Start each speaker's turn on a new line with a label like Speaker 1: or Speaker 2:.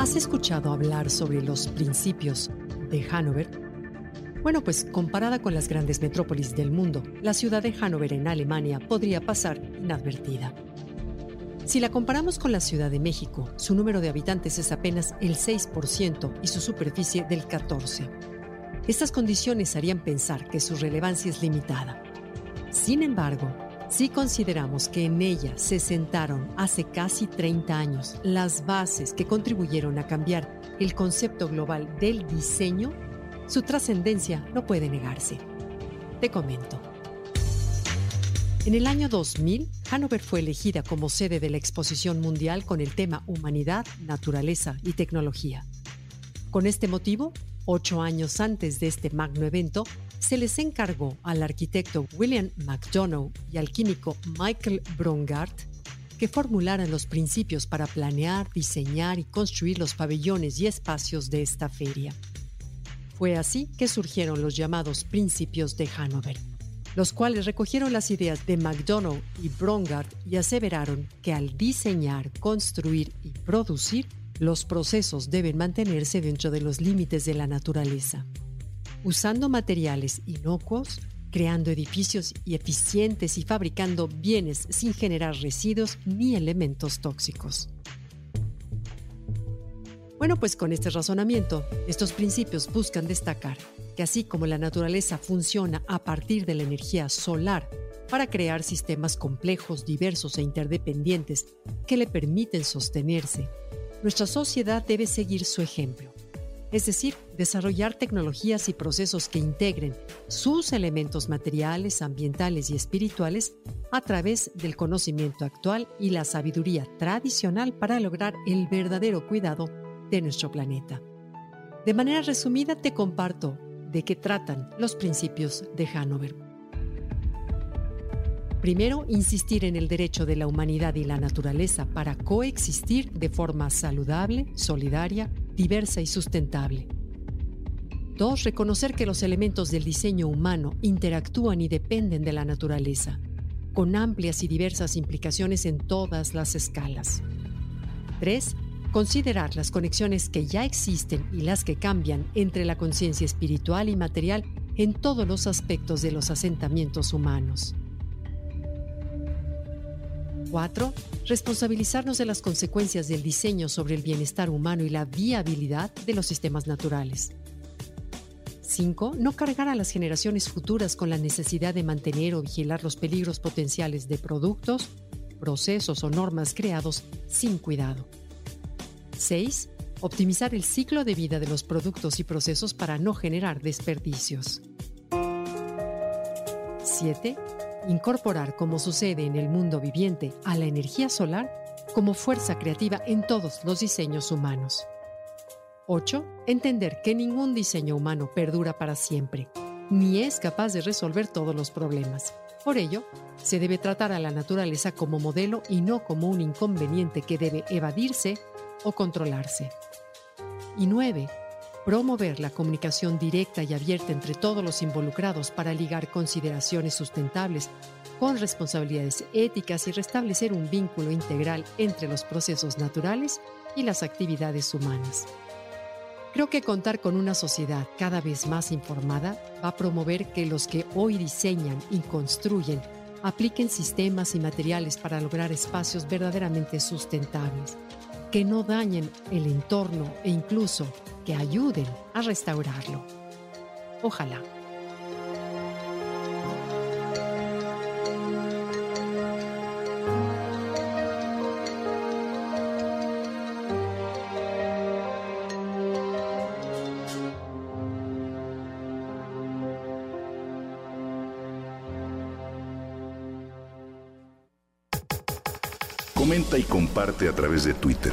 Speaker 1: ¿Has escuchado hablar sobre los principios de Hannover? Bueno, pues comparada con las grandes metrópolis del mundo, la ciudad de Hannover en Alemania podría pasar inadvertida. Si la comparamos con la Ciudad de México, su número de habitantes es apenas el 6% y su superficie del 14%. Estas condiciones harían pensar que su relevancia es limitada. Sin embargo, si consideramos que en ella se sentaron hace casi 30 años las bases que contribuyeron a cambiar el concepto global del diseño, su trascendencia no puede negarse. Te comento. En el año 2000, Hannover fue elegida como sede de la exposición mundial con el tema Humanidad, Naturaleza y Tecnología. Con este motivo, ocho años antes de este magno evento, se les encargó al arquitecto William McDonough y al químico Michael Brongart que formularan los principios para planear, diseñar y construir los pabellones y espacios de esta feria. Fue así que surgieron los llamados principios de Hanover, los cuales recogieron las ideas de McDonough y Brongart y aseveraron que al diseñar, construir y producir, los procesos deben mantenerse dentro de los límites de la naturaleza usando materiales inocuos, creando edificios y eficientes y fabricando bienes sin generar residuos ni elementos tóxicos. Bueno, pues con este razonamiento, estos principios buscan destacar que así como la naturaleza funciona a partir de la energía solar para crear sistemas complejos, diversos e interdependientes que le permiten sostenerse, nuestra sociedad debe seguir su ejemplo es decir, desarrollar tecnologías y procesos que integren sus elementos materiales, ambientales y espirituales a través del conocimiento actual y la sabiduría tradicional para lograr el verdadero cuidado de nuestro planeta. De manera resumida te comparto de qué tratan los principios de Hanover. Primero, insistir en el derecho de la humanidad y la naturaleza para coexistir de forma saludable, solidaria, diversa y sustentable. 2. Reconocer que los elementos del diseño humano interactúan y dependen de la naturaleza, con amplias y diversas implicaciones en todas las escalas. 3. Considerar las conexiones que ya existen y las que cambian entre la conciencia espiritual y material en todos los aspectos de los asentamientos humanos. 4. Responsabilizarnos de las consecuencias del diseño sobre el bienestar humano y la viabilidad de los sistemas naturales. 5. No cargar a las generaciones futuras con la necesidad de mantener o vigilar los peligros potenciales de productos, procesos o normas creados sin cuidado. 6. Optimizar el ciclo de vida de los productos y procesos para no generar desperdicios. 7 incorporar, como sucede en el mundo viviente, a la energía solar como fuerza creativa en todos los diseños humanos. 8. Entender que ningún diseño humano perdura para siempre, ni es capaz de resolver todos los problemas. Por ello, se debe tratar a la naturaleza como modelo y no como un inconveniente que debe evadirse o controlarse. Y 9 promover la comunicación directa y abierta entre todos los involucrados para ligar consideraciones sustentables con responsabilidades éticas y restablecer un vínculo integral entre los procesos naturales y las actividades humanas. Creo que contar con una sociedad cada vez más informada va a promover que los que hoy diseñan y construyen apliquen sistemas y materiales para lograr espacios verdaderamente sustentables, que no dañen el entorno e incluso que ayuden a restaurarlo. Ojalá.
Speaker 2: Comenta y comparte a través de Twitter.